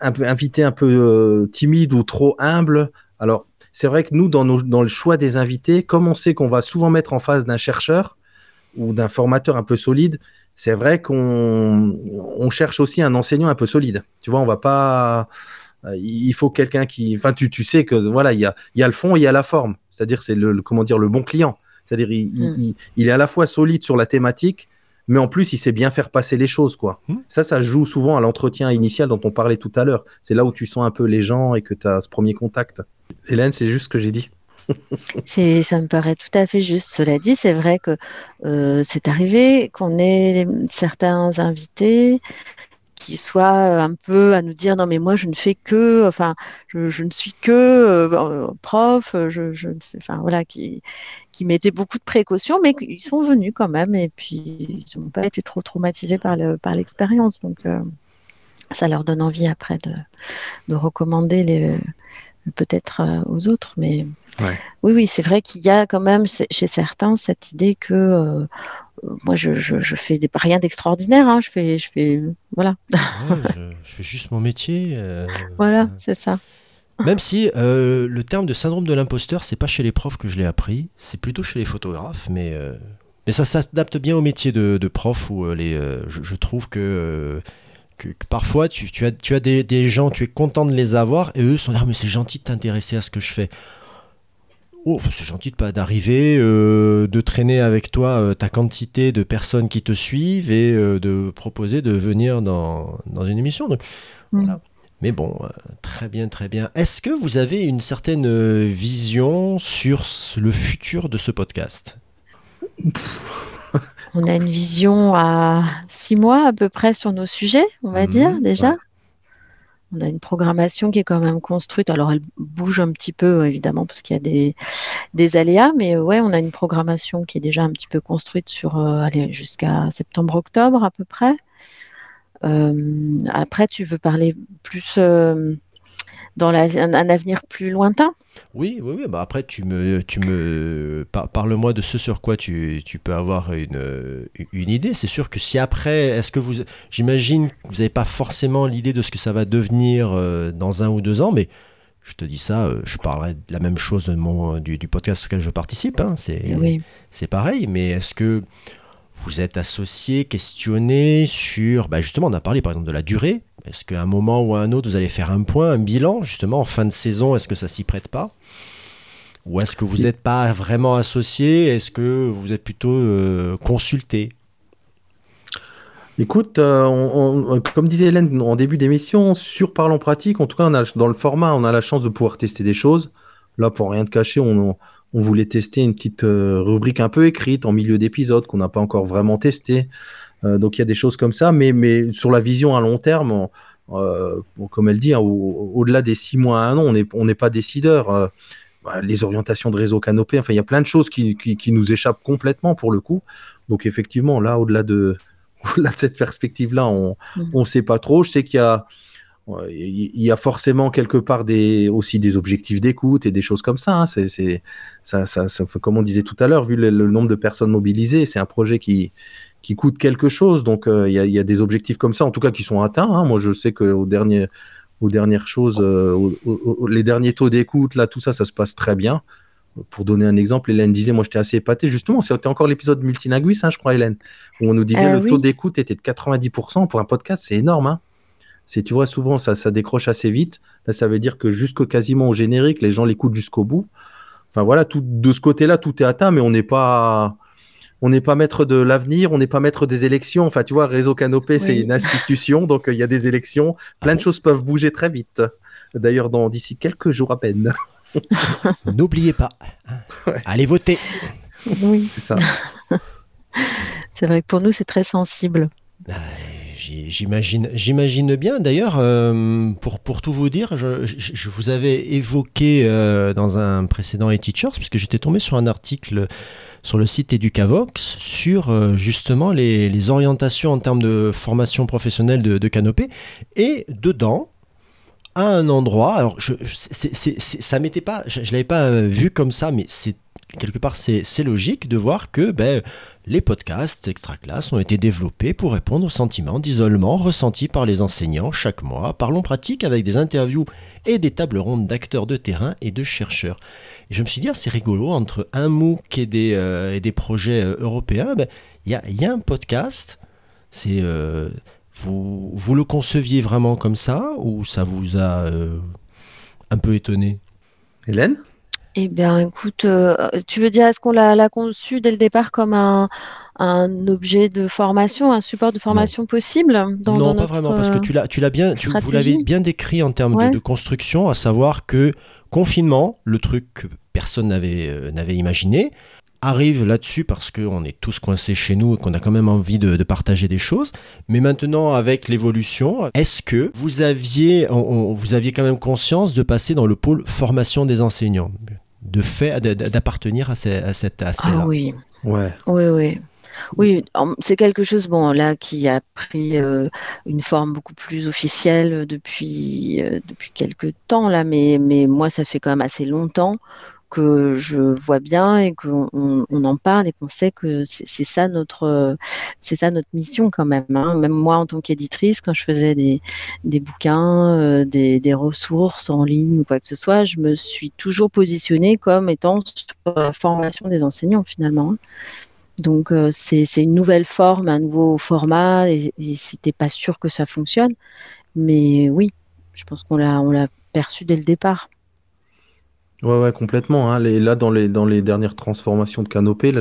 un invité un peu euh, timide ou trop humble, alors c'est vrai que nous, dans, nos, dans le choix des invités, comme on sait qu'on va souvent mettre en face d'un chercheur ou d'un formateur un peu solide, c'est vrai qu'on on cherche aussi un enseignant un peu solide. Tu vois, on va pas. euh, Il faut quelqu'un qui. Enfin, tu, tu sais que voilà, il y a, y a le fond et il y a la forme. C'est-à-dire, c'est le, le- comment dire, le bon client. C'est-à-dire, il- Mm. il- il est à la fois solide sur la thématique, mais en plus, il sait bien faire passer les choses, quoi. Mm. Ça, ça joue souvent à l'entretien initial dont on parlait tout à l'heure. C'est là où tu sens un peu les gens et que tu as ce premier contact. Hélène, c'est juste ce que j'ai dit. C'est, ça me paraît tout à fait juste. Cela dit, c'est vrai que euh, c'est arrivé qu'on ait certains invités qui soient un peu à nous dire non mais moi je ne fais que, enfin je, je ne suis que euh, prof, je, je enfin voilà, qui, qui mettaient beaucoup de précautions, mais ils sont venus quand même et puis ils n'ont pas été trop traumatisés par le, par l'expérience, donc euh, ça leur donne envie après de, de recommander les peut-être euh, aux autres, mais Ouais. oui, oui, c'est vrai qu'il y a quand même chez certains cette idée que euh, moi je, je, je fais des, rien d'extraordinaire, hein, je fais, je fais, voilà, Ouais, je, je fais juste mon métier. euh, voilà, c'est ça. Même si euh, le terme de syndrome de l'imposteur, c'est pas chez les profs que je l'ai appris, c'est plutôt chez les photographes, mais, mais ça s'adapte bien au métier de, de prof où les, je, trouve que, que, que parfois tu, tu as, tu as des, des gens, tu es content de les avoir et eux sont là, Ah, mais c'est gentil de t'intéresser à ce que je fais. Oh, c'est gentil de pas d'arriver, euh, de traîner avec toi euh, ta quantité de personnes qui te suivent et euh, de proposer de venir dans, dans une émission. Donc, Mm. voilà. Mais bon, très bien, très bien. Est-ce que vous avez une certaine vision sur le futur de ce podcast? On a une vision à six mois à peu près sur nos sujets, on va Mhm, dire déjà. ouais. On a une programmation qui est quand même construite. Alors elle bouge un petit peu évidemment parce qu'il y a des, des aléas, mais ouais, on a une programmation qui est déjà un petit peu construite sur euh, jusqu'à septembre-octobre à peu près. Euh, après, tu veux parler plus euh, dans la- un, un avenir plus lointain Oui, oui, oui. Bah après, tu me, tu me par- parle-moi de ce sur quoi tu, tu peux avoir une, euh, une idée. C'est sûr que si après, est-ce que vous, j'imagine que vous n'avez pas forcément l'idée de ce que ça va devenir euh, dans un ou deux ans, mais je te dis ça, euh, je parlerai de la même chose de mon, du, du podcast auquel je participe. hein, c'est, Oui. c'est pareil, mais est-ce que vous êtes associé, questionné sur, bah justement, on a parlé par exemple de la durée. Est-ce qu'à un moment ou à un autre, vous allez faire un point, un bilan, justement, en fin de saison, est-ce que ça s'y prête pas? Ou est-ce que vous n'êtes pas vraiment associé Est-ce que vous êtes plutôt euh, consulté? Écoute, euh, on- on- comme disait Hélène en début d'émission, sur Parlons Pratique, en tout cas, on a, dans le format, on a la chance de pouvoir tester des choses. Là, pour rien te cacher, on, on voulait tester une petite euh, rubrique un peu écrite en milieu d'épisode qu'on n'a pas encore vraiment testé. Euh, donc, il y a des choses comme ça, mais, mais sur la vision à long terme, on- euh, comme elle dit, hein, au- au-delà des six mois à un an, on n'est on pas décideur. Euh, bah, les orientations de réseau canopé, enfin, il y a plein de choses qui, qui, qui nous échappent complètement pour le coup. Donc, effectivement, là, au-delà de de cette perspective-là, on ne sait pas trop. Je sais qu'il y a, il y a forcément quelque part des, aussi des objectifs d'écoute et des choses comme ça. Hein. C'est, ça, ça, ça, comme on disait tout à l'heure, vu le, nombre de personnes mobilisées, c'est un projet qui, qui coûte quelque chose. Donc, euh, il y, a, des objectifs comme ça, en tout cas, qui sont atteints. Hein. Moi, je sais dernier, aux dernières choses, euh, les derniers taux d'écoute, là, tout ça, ça se passe très bien. Pour donner un exemple, Hélène disait, moi j'étais assez épaté. Justement, c'était encore l'épisode Multinagui, hein, je crois, Hélène, où on nous disait euh, le taux d'écoute était de 90%. Pour un podcast, c'est énorme. Hein. C'est, tu vois, souvent ça, ça décroche assez vite. Là, ça veut dire que jusqu'au quasiment au générique, les gens l'écoutent jusqu'au bout. Enfin voilà, tout, de ce côté-là, tout est atteint, mais on n'est pas, on n'est pas maître de l'avenir, on n'est pas maître des élections. Enfin, tu vois, Réseau Canopé, c'est une institution, donc euh, il y a des élections. Plein de choses peuvent bouger très vite. D'ailleurs, dans d'ici quelques jours à peine. N'oubliez pas, hein. allez voter. Oui, c'est ça. c'est vrai que pour nous, c'est très sensible. J'imagine, j'imagine bien. D'ailleurs, euh, pour, pour tout vous dire, je, vous avais évoqué euh, dans un précédent e-teachers, puisque j'étais tombé sur un article sur le site Educavox sur euh, justement les, les, orientations en termes de formation professionnelle de, de Canopé. Et dedans, à un endroit, alors je, ça m'était pas, je, je l'avais pas vu comme ça, mais c'est quelque part, c'est logique de voir que ben, les podcasts extra-classe ont été développés pour répondre aux sentiments d'isolement ressentis par les enseignants chaque mois. Parlons pratique avec des interviews et des tables rondes d'acteurs de terrain et de chercheurs. Et je me suis dit, ah, c'est rigolo, entre un MOOC et des, euh, projets euh, européens, ben, il y, y, a, un podcast. C'est euh, vous, vous le conceviez vraiment comme ça ou ça vous a un peu étonné? Hélène? Eh bien, écoute, euh, tu veux dire, est-ce qu'on l'a conçu dès le départ comme un, objet de formation, un support de formation possible Non, pas vraiment, parce que tu l'as, tu l'as bien, tu, vous l'avez bien décrit en termes de, construction, à savoir que confinement, le truc que personne n'avait euh, n'avait imaginé, arrive là-dessus parce qu'on est tous coincés chez nous et qu'on a quand même envie de, partager des choses. Mais maintenant, avec l'évolution, est-ce que vous aviez, vous aviez quand même conscience de passer dans le pôle formation des enseignants, de fait d'appartenir à, cet aspect-là? Ah oui. Ouais. Oui, oui. Oui, c'est quelque chose bon là qui a pris euh, une forme beaucoup plus officielle depuis euh, depuis quelques temps là, mais mais moi ça fait quand même assez longtemps que je vois bien et qu'on on en parle et qu'on sait que c'est ça notre c'est ça notre mission quand même. Hein. Même moi en tant qu'éditrice, quand je faisais des, des bouquins, euh, des, des, ressources en ligne ou quoi que ce soit, je me suis toujours positionnée comme étant sur la formation des enseignants finalement. Hein. Donc euh, c'est une nouvelle forme, un nouveau format et, et c'était pas sûr que ça fonctionne, mais oui, je pense qu'on l'a on l'a perçu dès le départ. Ouais, ouais, complètement. Hein. là, dans les, dans les dernières transformations de Canopé, là,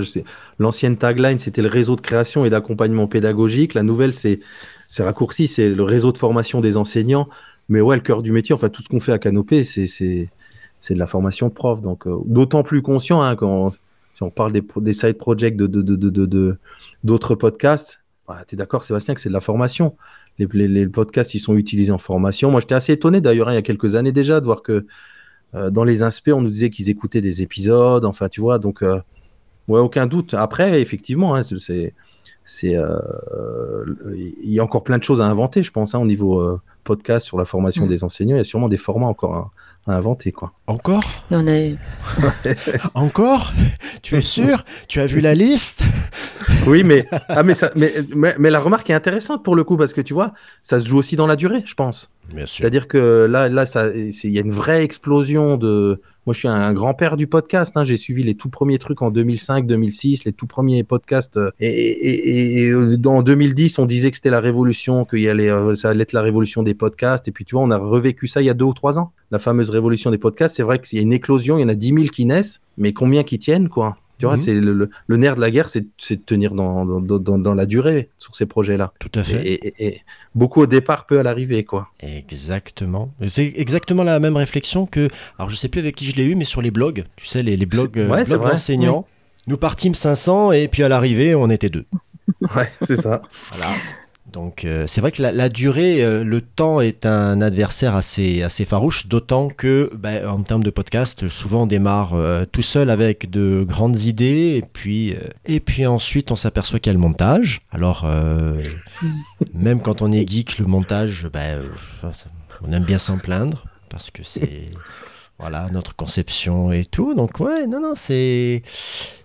l'ancienne tagline, c'était le réseau de création et d'accompagnement pédagogique. La nouvelle, c'est c'est raccourci, c'est le réseau de formation des enseignants. Mais ouais, le cœur du métier, enfin, tout ce qu'on fait à Canopé, c'est de la formation de prof. Donc, euh, d'autant plus conscient, hein, quand si on parle des, des side projects de d'autres de, de, de, podcasts, tu es d'accord, Sébastien, que c'est de la formation. Les, les, les, podcasts, ils sont utilisés en formation. Moi, j'étais assez étonné, d'ailleurs, hein, il y a quelques années déjà, de voir que dans les inspects, on nous disait qu'ils écoutaient des épisodes, enfin, tu vois, donc, euh, ouais, aucun doute. Après, effectivement, hein, c'est, c'est, euh, il y a encore plein de choses à inventer, je pense, hein, au niveau podcast sur la formation mm. des enseignants. Il y a sûrement des formats encore à, inventer, quoi. Encore On a Encore Tu es sûr? Tu as vu la liste? Oui, mais, ah, mais, ça, mais, mais, la remarque est intéressante pour le coup, parce que tu vois, ça se joue aussi dans la durée, je pense. C'est-à-dire que là, là, il y a une vraie explosion de. Moi, je suis un, grand-père du podcast. Hein. J'ai suivi les tout premiers trucs en 2005, 2006, les tout premiers podcasts. Euh, et, et, euh, en 2010, on disait que c'était la révolution, que euh, ça allait être la révolution des podcasts. Et puis, tu vois, on a revécu ça il y a deux ou trois ans. La fameuse révolution des podcasts. C'est vrai qu'il y a une éclosion, il y en a 10 000 qui naissent, mais combien qui tiennent, quoi? Tu vois, mhm. c'est le, nerf de la guerre, c'est de tenir dans, dans, la durée sur ces projets-là. Tout à fait. Et, beaucoup au départ, peu à l'arrivée, quoi. Exactement. C'est exactement la même réflexion que, alors je sais plus avec qui je l'ai eu, mais sur les blogs, tu sais, les, les blogs, euh, d'enseignants. Nous partîmes 500 et puis à l'arrivée, on était deux. Ouais, c'est ça. voilà. Donc euh, c'est vrai que la, durée, euh, le temps est un adversaire assez, assez farouche, d'autant que ben, en termes de podcast, souvent on démarre euh, tout seul avec de grandes idées, et puis, et puis ensuite on s'aperçoit qu'il y a le montage. Alors même quand on est geek, le montage, ben, on aime bien s'en plaindre, parce que c'est... Voilà, notre conception et tout. Donc, ouais, non, non, c'est.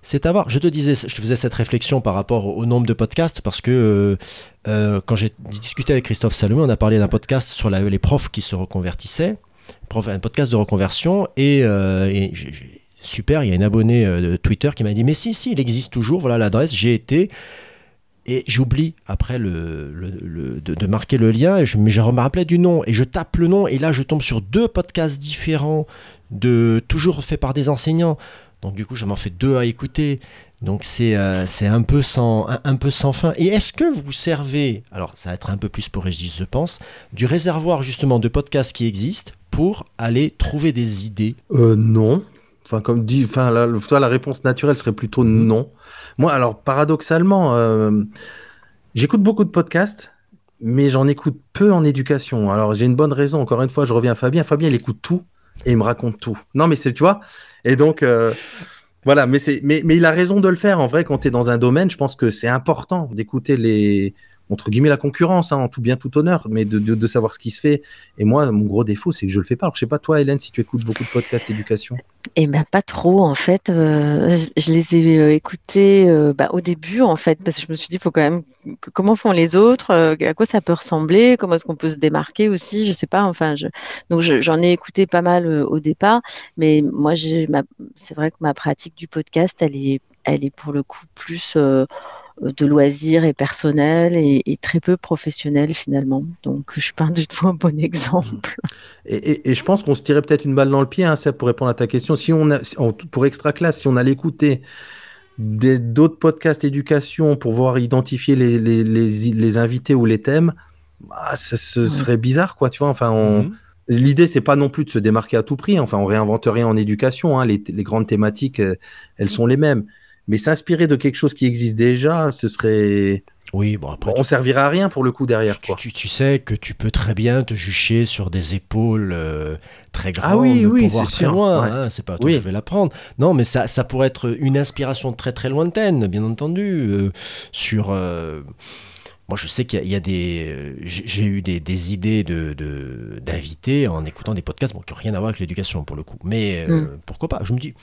C'est à voir. Je te disais, je te faisais cette réflexion par rapport au, nombre de podcasts parce que euh, euh, quand j'ai discuté avec Christophe Salomé, on a parlé d'un podcast sur la- les profs qui se reconvertissaient, un podcast de reconversion, et, euh, super, il y a une abonnée de Twitter qui m'a dit, mais si, si, il existe toujours, voilà l'adresse, j'ai été, et j'oublie après de, marquer le lien, mais je me rappelais du nom, et je tape le nom, et là je tombe sur deux podcasts différents, de, toujours faits par des enseignants, donc du coup je m'en fais deux à écouter, donc c'est euh, un, peu sans, un peu sans fin. Et est-ce que vous servez, alors ça va être un peu plus pour Régis je pense, du réservoir justement de podcasts qui existent pour aller trouver des idées? Euh, non. Enfin, comme dit, enfin, la, toi, la réponse naturelle serait plutôt non. Moi, alors, paradoxalement, euh, j'écoute beaucoup de podcasts, mais j'en écoute peu en éducation. Alors, j'ai une bonne raison. Encore une fois, je reviens à Fabien. Fabien, il écoute tout et il me raconte tout. Non, mais c'est, tu vois. Et donc, euh, voilà. Mais c'est, mais, mais il a raison de le faire. En vrai, quand tu es dans un domaine, je pense que c'est important d'écouter les, entre guillemets, la concurrence, hein, en tout bien, tout honneur, mais de, savoir ce qui se fait. Et moi, mon gros défaut, c'est que je le fais pas. Alors, je sais pas, toi, Hélène, si tu écoutes beaucoup de podcasts éducation. Eh ben pas trop en fait. Euh, je, les ai euh, écoutés euh, bah, au début en fait parce que je me suis dit faut quand même comment font les autres, à quoi ça peut ressembler, comment est-ce qu'on peut se démarquer aussi, je sais pas. Enfin, je, donc je- j'en ai écouté pas mal au départ, mais moi c'est vrai que ma pratique du podcast elle est elle est pour le coup plus de loisirs et personnelle et, et très peu professionnelle finalement. Donc je suis pas du tout un bon exemple. Et, et- et je pense qu'on se tirait peut-être une balle dans le pied, hein, ça, pour répondre à ta question. Si on a, si on- pour extra classe, si on allait écouter des- d'autres podcasts éducation pour voir identifier les, les, les, les invités ou les thèmes, bah, ça ce Ouais. serait bizarre, quoi. Tu vois, enfin, on, Mhm. L'idée, c'est pas non plus de se démarquer à tout prix. Enfin, on réinvente rien en éducation. hein. Les, les grandes thématiques, euh, elles sont les mêmes. Mais s'inspirer de quelque chose qui existe déjà, ce serait. Oui, bon après, on servirait à rien pour le coup derrière, tu, quoi. tu- tu sais que tu peux très bien te jucher sur des épaules euh, très grandes Ah oui, oui, pour voir c'est très sûr, loin. ouais. hein, c'est pas toi Oui. que je vais l'apprendre. Non, mais ça, ça pourrait être une inspiration très très lointaine, bien entendu. euh, sur. euh, moi, je sais qu'il y, a- il y a des. J'ai eu des, des idées de de- d'invités en écoutant des podcasts bon, qui n'ont rien à voir avec l'éducation pour le coup. Mais euh, Mm. pourquoi pas Je me dis.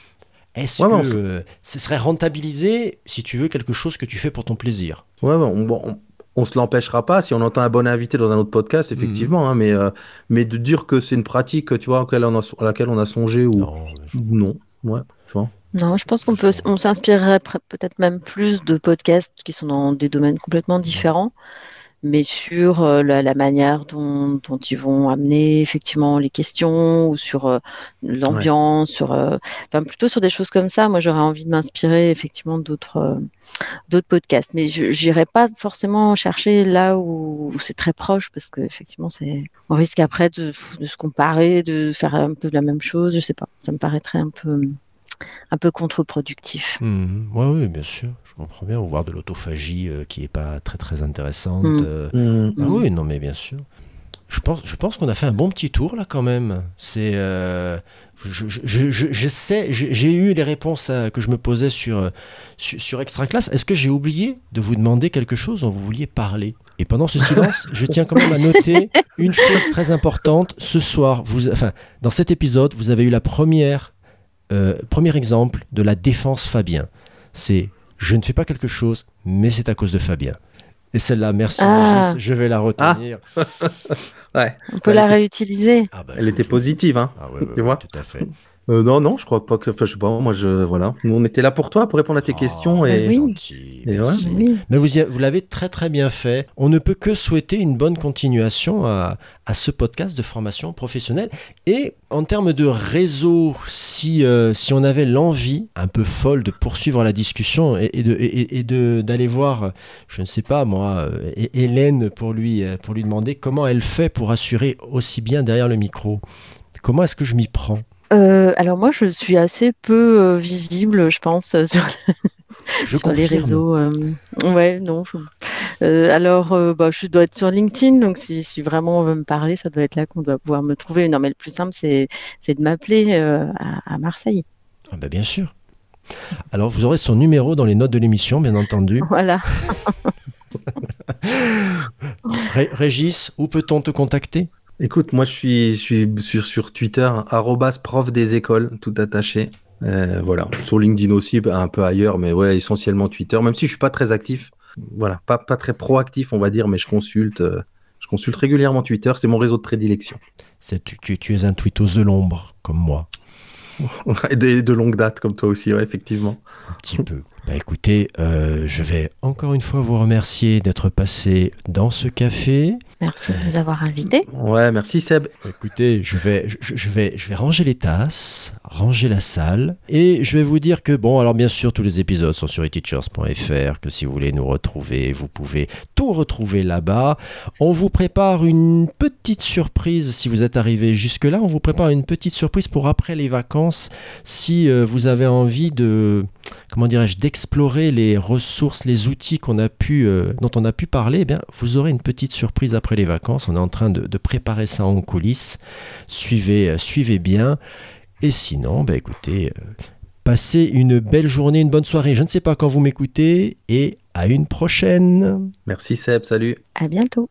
Est-ce Ouais, que euh, ce serait rentabilisé si tu veux quelque chose que tu fais pour ton plaisir? Ouais, on, bon, on, on se l'empêchera pas si on entend un bon invité dans un autre podcast, effectivement. hein, mais, euh, mais de dire que c'est une pratique, tu vois, auquel on a- à laquelle on a songé ou Non, je- ou non. Ouais, tu vois. Non, je pense qu'on peut, on s'inspirerait peut-être même plus de podcasts qui sont dans des domaines complètement différents, mais sur euh, la, la manière dont, dont ils vont amener effectivement les questions ou sur euh, l'ambiance, sur, euh, enfin plutôt sur des choses comme ça. Moi, j'aurais envie de m'inspirer effectivement d'autres d'autres podcasts, mais je n'irai pas forcément chercher là où, où c'est très proche parce que effectivement, c'est on risque après de, de se comparer, de faire un peu la même chose. Je sais pas, ça me paraîtrait un peu un peu contre-productif. Mhm. Ouais, oui, bien sûr, je comprends bien. Ou voir de l'autophagie euh, qui est pas très très intéressante. Mm. euh. Mm. Ah oui, non, mais bien sûr. Je pense, je pense qu'on a fait un bon petit tour là quand même. C'est, euh, je, je, je, je- je sais, j'ai eu les réponses à- que je me posais sur, sur, sur Extra Class. Est-ce que j'ai oublié de vous demander quelque chose dont vous vouliez parler? Et pendant ce silence, je tiens quand même à noter une chose très importante. Ce soir, vous, enfin, dans cet épisode, vous avez eu la première, euh, premier exemple de la défense Fabien. C'est je ne fais pas quelque chose, mais c'est à cause de Fabien. Et celle-là, merci Ah. Régis, je vais la retenir. Ouais, On peut Elle la était- réutiliser. Ah bah, elle était positive, hein. Ah ouais, ouais, Tu ouais, vois tout à fait. Euh, non, non, je crois pas que. Enfin, je sais pas, moi, je. Voilà. Nous, on était là pour toi, pour répondre à tes Ah, questions. Et... oui. gentil, Et merci. Oui. Mais vous, y a- vous l'avez très très bien fait. On ne peut que souhaiter une bonne continuation à, à ce podcast de formation professionnelle. Et en termes de réseau, si, euh, si on avait l'envie un peu folle de poursuivre la discussion et, et de- et- et de- d'aller voir, je ne sais pas moi, euh, Hé- Hélène pour lui, pour lui demander comment elle fait pour assurer aussi bien derrière le micro. Comment est-ce que je m'y prends? Euh, alors moi, je suis assez peu euh, visible, je pense, euh, sur, Je sur les réseaux. Ouais, non, je, alors, bah, je dois être sur LinkedIn, donc si, si, vraiment on veut me parler, ça doit être là qu'on doit pouvoir me trouver. Non, mais le plus simple, c'est de m'appeler à, à, Marseille. Ah bah bien sûr. Alors, vous aurez son numéro dans les notes de l'émission, bien entendu. Voilà. Régis, où peut-on te contacter? Écoute, moi je suis, je suis sur, Twitter, prof des écoles, tout attaché. Euh, voilà, sur LinkedIn aussi, un peu ailleurs, mais ouais, essentiellement Twitter, même si je suis pas très actif. Voilà, pas, pas très proactif, on va dire, mais je consulte, euh, je consulte régulièrement Twitter, c'est mon réseau de prédilection. Tu, tu, tu, es un tweetos de l'ombre, comme moi. Et de, de, longue date, comme toi aussi, ouais, effectivement. Un petit peu. Bah écoutez, euh, je vais encore une fois vous remercier d'être passé dans ce café. Merci de nous avoir invités. Ouais, merci Seb. Écoutez, je vais, je, vais, je vais ranger les tasses, ranger la salle, et je vais vous dire que, bon, alors bien sûr, tous les épisodes sont sur eteachers.fr, que si vous voulez nous retrouver, vous pouvez tout retrouver là-bas. On vous prépare une petite surprise, si vous êtes arrivé jusque-là, on vous prépare une petite surprise pour après les vacances, si euh, vous avez envie de comment dirais-je, d'explorer les ressources, les outils qu'on a pu, euh, dont on a pu parler, eh bien, vous aurez une petite surprise après les vacances. On est en train de, préparer ça en coulisses. Suivez, euh, suivez bien. Et sinon, bah, écoutez, euh, passez une belle journée, une bonne soirée. Je ne sais pas quand vous m'écoutez et à une prochaine. Merci Seb, salut. À bientôt.